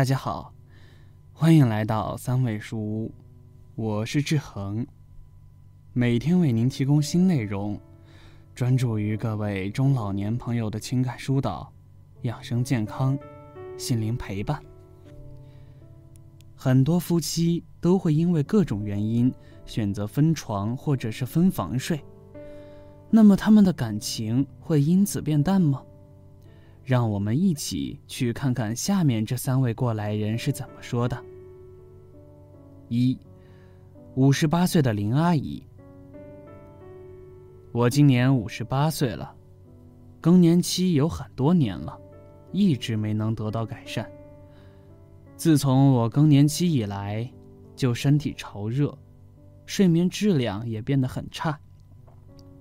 大家好，欢迎来到三味书屋，我是志恒，每天为您提供新内容，专注于各位中老年朋友的情感疏导、养生健康、心灵陪伴。很多夫妻都会因为各种原因选择分床或者是分房睡，那么他们的感情会因此变淡吗？让我们一起去看看下面这三位过来人是怎么说的。一，五十八岁的林阿姨。我今年五十八岁了，更年期有很多年了，一直没能得到改善。自从我更年期以来，就身体潮热，睡眠质量也变得很差，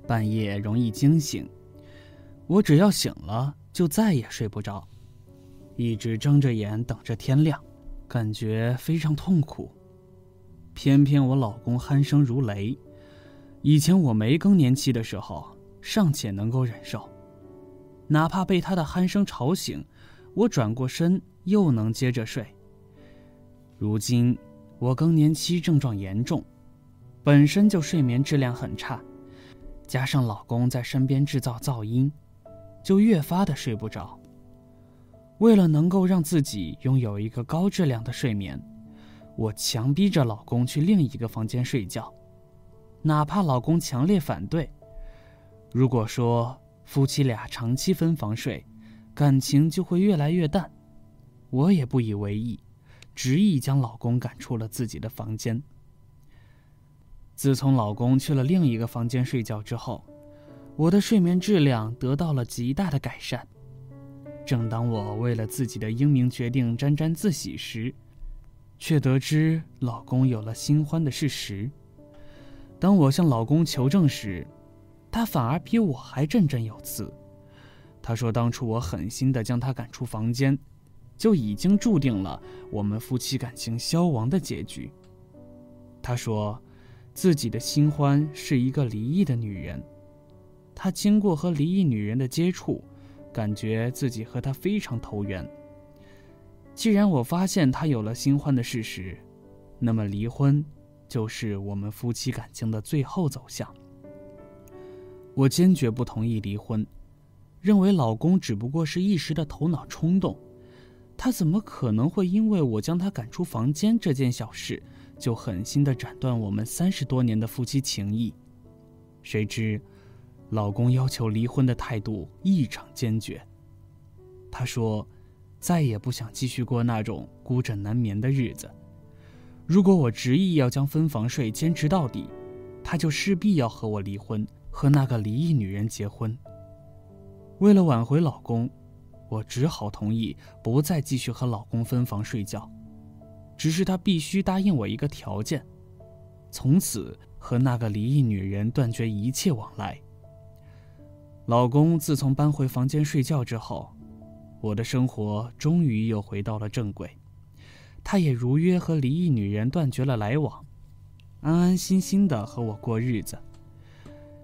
半夜容易惊醒。我只要醒了。就再也睡不着，一直睁着眼等着天亮，感觉非常痛苦。偏偏我老公鼾声如雷，以前我没更年期的时候尚且能够忍受，哪怕被他的鼾声吵醒，我转过身又能接着睡。如今我更年期症状严重，本身就睡眠质量很差，加上老公在身边制造噪音。就越发的睡不着。为了能够让自己拥有一个高质量的睡眠，我强逼着老公去另一个房间睡觉，哪怕老公强烈反对。如果说夫妻俩长期分房睡，感情就会越来越淡，我也不以为意，执意将老公赶出了自己的房间。自从老公去了另一个房间睡觉之后。我的睡眠质量得到了极大的改善。正当我为了自己的英明决定沾沾自喜时，却得知老公有了新欢的事实。当我向老公求证时，他反而比我还振振有词。他说：“当初我狠心地将他赶出房间，就已经注定了我们夫妻感情消亡的结局。”他说，自己的新欢是一个离异的女人。他经过和离异女人的接触，感觉自己和她非常投缘。既然我发现他有了新欢的事实，那么离婚就是我们夫妻感情的最后走向。我坚决不同意离婚，认为老公只不过是一时的头脑冲动，他怎么可能会因为我将他赶出房间这件小事，就狠心的斩断我们三十多年的夫妻情谊？谁知。老公要求离婚的态度异常坚决。他说：“再也不想继续过那种孤枕难眠的日子。如果我执意要将分房睡坚持到底，他就势必要和我离婚，和那个离异女人结婚。”为了挽回老公，我只好同意不再继续和老公分房睡觉，只是他必须答应我一个条件：从此和那个离异女人断绝一切往来。老公自从搬回房间睡觉之后，我的生活终于又回到了正轨。他也如约和离异女人断绝了来往，安安心心的和我过日子。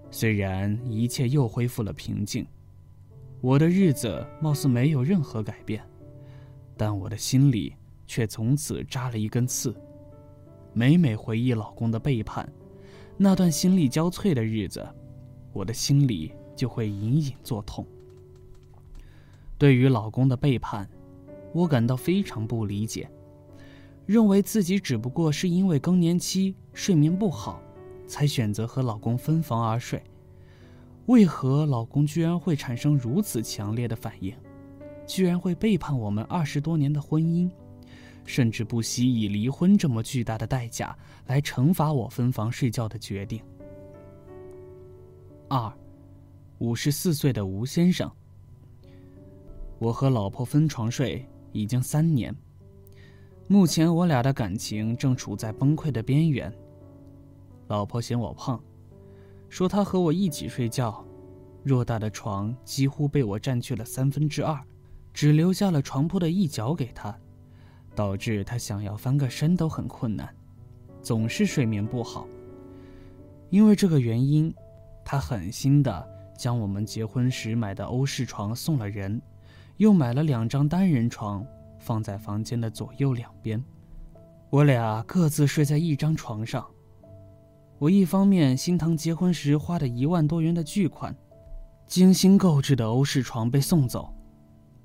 虽然一切又恢复了平静，我的日子貌似没有任何改变，但我的心里却从此扎了一根刺。每每回忆老公的背叛，那段心力交瘁的日子，我的心里。就会隐隐作痛。对于老公的背叛，我感到非常不理解，认为自己只不过是因为更年期睡眠不好，才选择和老公分房而睡。为何老公居然会产生如此强烈的反应，居然会背叛我们二十多年的婚姻，甚至不惜以离婚这么巨大的代价来惩罚我分房睡觉的决定？二。五十四岁的吴先生，我和老婆分床睡已经三年，目前我俩的感情正处在崩溃的边缘。老婆嫌我胖，说她和我一起睡觉，偌大的床几乎被我占据了三分之二，只留下了床铺的一角给她，导致她想要翻个身都很困难，总是睡眠不好。因为这个原因，她狠心的。将我们结婚时买的欧式床送了人，又买了两张单人床，放在房间的左右两边，我俩各自睡在一张床上。我一方面心疼结婚时花的一万多元的巨款，精心购置的欧式床被送走；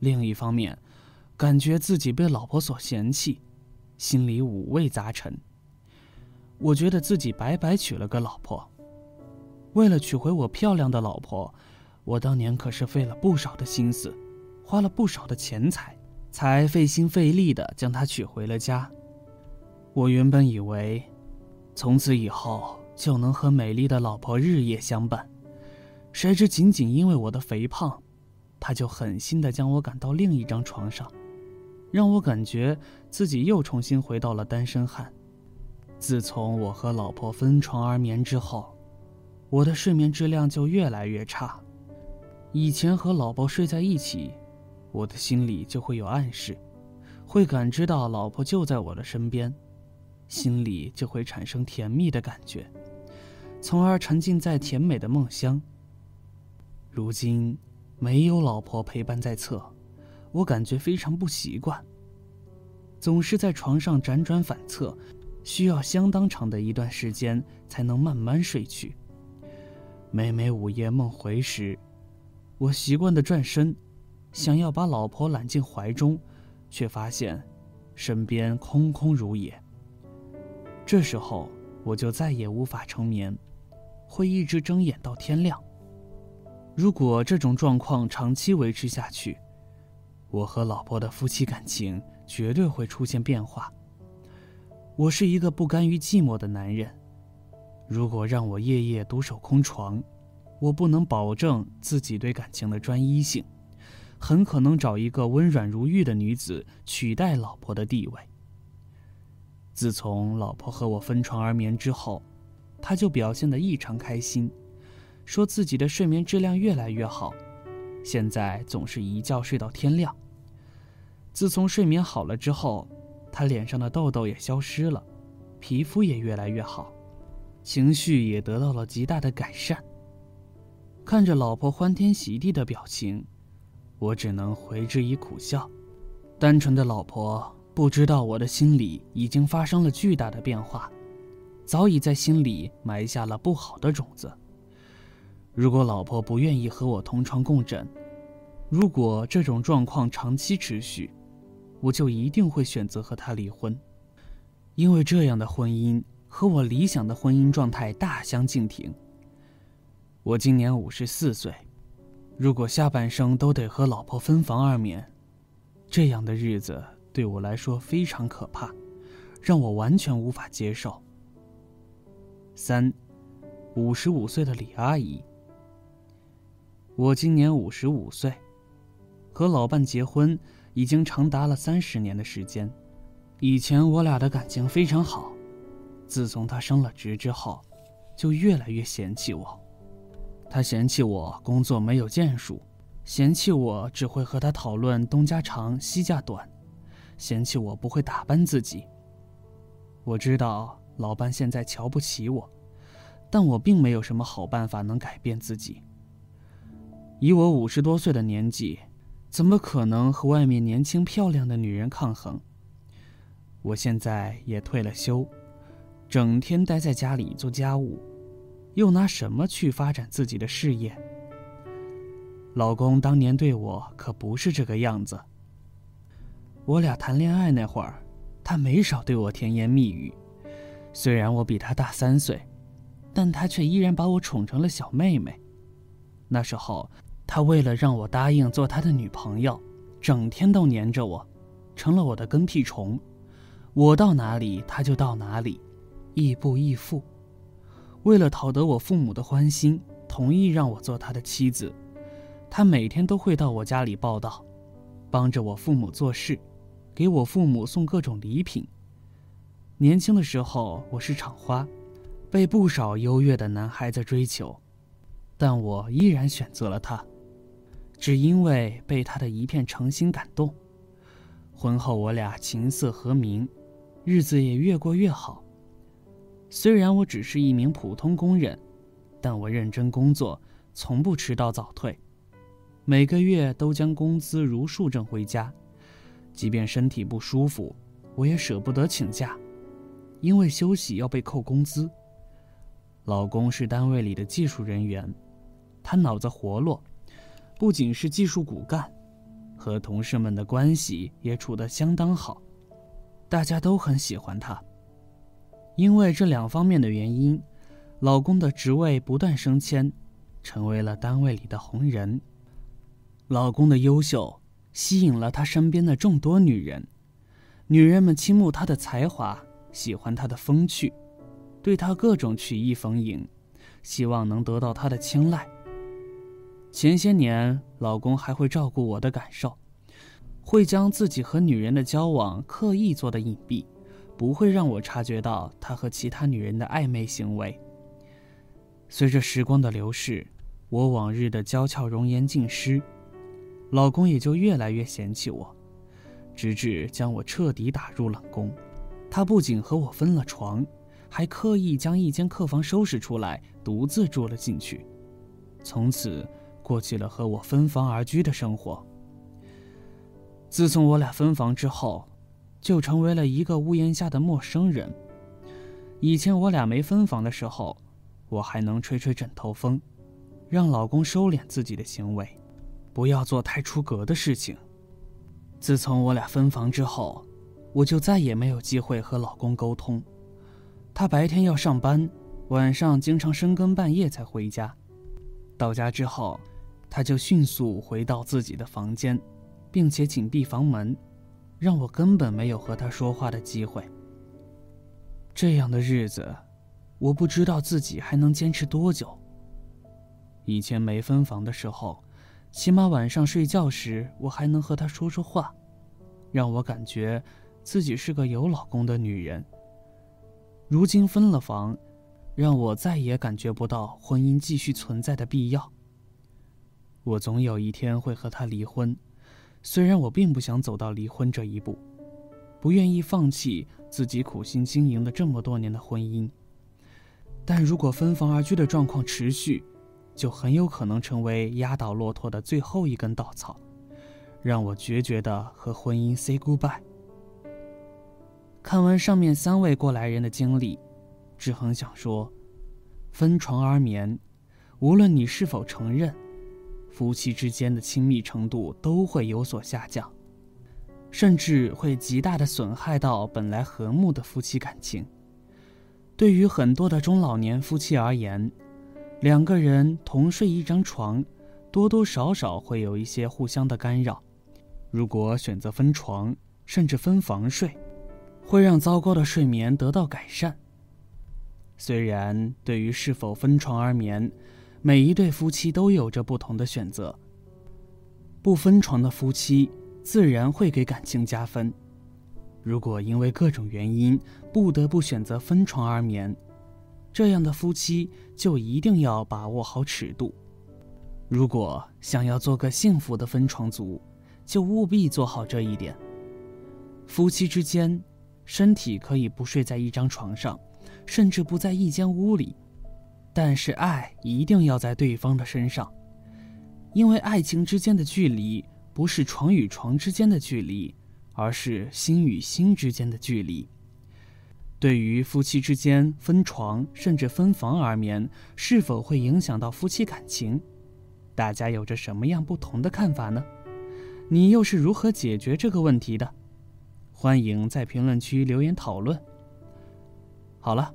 另一方面，感觉自己被老婆所嫌弃，心里五味杂陈。我觉得自己白白娶了个老婆。为了娶回我漂亮的老婆，我当年可是费了不少的心思，花了不少的钱财，才费心费力的将她娶回了家。我原本以为，从此以后就能和美丽的老婆日夜相伴，谁知仅仅因为我的肥胖，他就狠心的将我赶到另一张床上，让我感觉自己又重新回到了单身汉。自从我和老婆分床而眠之后。我的睡眠质量就越来越差。以前和老婆睡在一起，我的心里就会有暗示，会感知到老婆就在我的身边，心里就会产生甜蜜的感觉，从而沉浸在甜美的梦乡。如今没有老婆陪伴在侧，我感觉非常不习惯，总是在床上辗转反侧，需要相当长的一段时间才能慢慢睡去。每每午夜梦回时，我习惯的转身，想要把老婆揽进怀中，却发现身边空空如也。这时候我就再也无法成眠，会一直睁眼到天亮。如果这种状况长期维持下去，我和老婆的夫妻感情绝对会出现变化。我是一个不甘于寂寞的男人。如果让我夜夜独守空床，我不能保证自己对感情的专一性，很可能找一个温软如玉的女子取代老婆的地位。自从老婆和我分床而眠之后，他就表现得异常开心，说自己的睡眠质量越来越好，现在总是一觉睡到天亮。自从睡眠好了之后，他脸上的痘痘也消失了，皮肤也越来越好。情绪也得到了极大的改善。看着老婆欢天喜地的表情，我只能回之以苦笑。单纯的老婆不知道我的心里已经发生了巨大的变化，早已在心里埋下了不好的种子。如果老婆不愿意和我同床共枕，如果这种状况长期持续，我就一定会选择和她离婚，因为这样的婚姻。和我理想的婚姻状态大相径庭。我今年五十四岁，如果下半生都得和老婆分房二眠，这样的日子对我来说非常可怕，让我完全无法接受。三，五十五岁的李阿姨。我今年五十五岁，和老伴结婚已经长达了三十年的时间，以前我俩的感情非常好。自从他升了职之后，就越来越嫌弃我。他嫌弃我工作没有建树，嫌弃我只会和他讨论东家长西家短，嫌弃我不会打扮自己。我知道老伴现在瞧不起我，但我并没有什么好办法能改变自己。以我五十多岁的年纪，怎么可能和外面年轻漂亮的女人抗衡？我现在也退了休。整天待在家里做家务，又拿什么去发展自己的事业？老公当年对我可不是这个样子。我俩谈恋爱那会儿，他没少对我甜言蜜语。虽然我比他大三岁，但他却依然把我宠成了小妹妹。那时候，他为了让我答应做他的女朋友，整天都黏着我，成了我的跟屁虫。我到哪里，他就到哪里。亦步亦父，为了讨得我父母的欢心，同意让我做他的妻子。他每天都会到我家里报道，帮着我父母做事，给我父母送各种礼品。年轻的时候我是厂花，被不少优越的男孩子追求，但我依然选择了他，只因为被他的一片诚心感动。婚后我俩琴瑟和鸣，日子也越过越好。虽然我只是一名普通工人，但我认真工作，从不迟到早退，每个月都将工资如数挣回家，即便身体不舒服，我也舍不得请假，因为休息要被扣工资。老公是单位里的技术人员，他脑子活络，不仅是技术骨干，和同事们的关系也处得相当好，大家都很喜欢他。因为这两方面的原因，老公的职位不断升迁，成为了单位里的红人。老公的优秀吸引了他身边的众多女人，女人们倾慕他的才华，喜欢他的风趣。对他各种曲意逢迎，希望能得到他的青睐。前些年，老公还会照顾我的感受，会将自己和女人的交往刻意做的隐蔽，不会让我察觉到他和其他女人的暧昧行为。随着时光的流逝，我往日的娇俏容颜尽失，老公也就越来越嫌弃我，直至将我彻底打入冷宫。他不仅和我分了床。还刻意将一间客房收拾出来，独自住了进去，从此过起了和我分房而居的生活。自从我俩分房之后，就成为了一个屋檐下的陌生人。以前我俩没分房的时候，我还能吹吹枕头风，让老公收敛自己的行为，不要做太出格的事情。自从我俩分房之后，我就再也没有机会和老公沟通。他白天要上班，晚上经常深更半夜才回家。到家之后，他就迅速回到自己的房间，并且紧闭房门，让我根本没有和他说话的机会。这样的日子，我不知道自己还能坚持多久。以前没分房的时候，起码晚上睡觉时我还能和他说说话，让我感觉自己是个有老公的女人。如今分了房，让我再也感觉不到婚姻继续存在的必要。我总有一天会和他离婚，虽然我并不想走到离婚这一步，不愿意放弃自己苦心经营的这么多年的婚姻，但如果分房而居的状况持续，就很有可能成为压倒骆驼的最后一根稻草，让我决绝的和婚姻 say goodbye。看完上面三位过来人的经历，志恒想说：分床而眠，无论你是否承认，夫妻之间的亲密程度都会有所下降，甚至会极大的损害到本来和睦的夫妻感情。对于很多的中老年夫妻而言，两个人同睡一张床，多多少少会有一些互相的干扰。如果选择分床，甚至分房睡，会让糟糕的睡眠得到改善。虽然对于是否分床而眠，每一对夫妻都有着不同的选择。不分床的夫妻自然会给感情加分。如果因为各种原因不得不选择分床而眠，这样的夫妻就一定要把握好尺度。如果想要做个幸福的分床族，就务必做好这一点。夫妻之间。身体可以不睡在一张床上，甚至不在一间屋里，但是爱一定要在对方的身上，因为爱情之间的距离不是床与床之间的距离，而是心与心之间的距离。对于夫妻之间分床甚至分房而眠，是否会影响到夫妻感情？大家有着什么样不同的看法呢？你又是如何解决这个问题的？欢迎在评论区留言讨论。好了，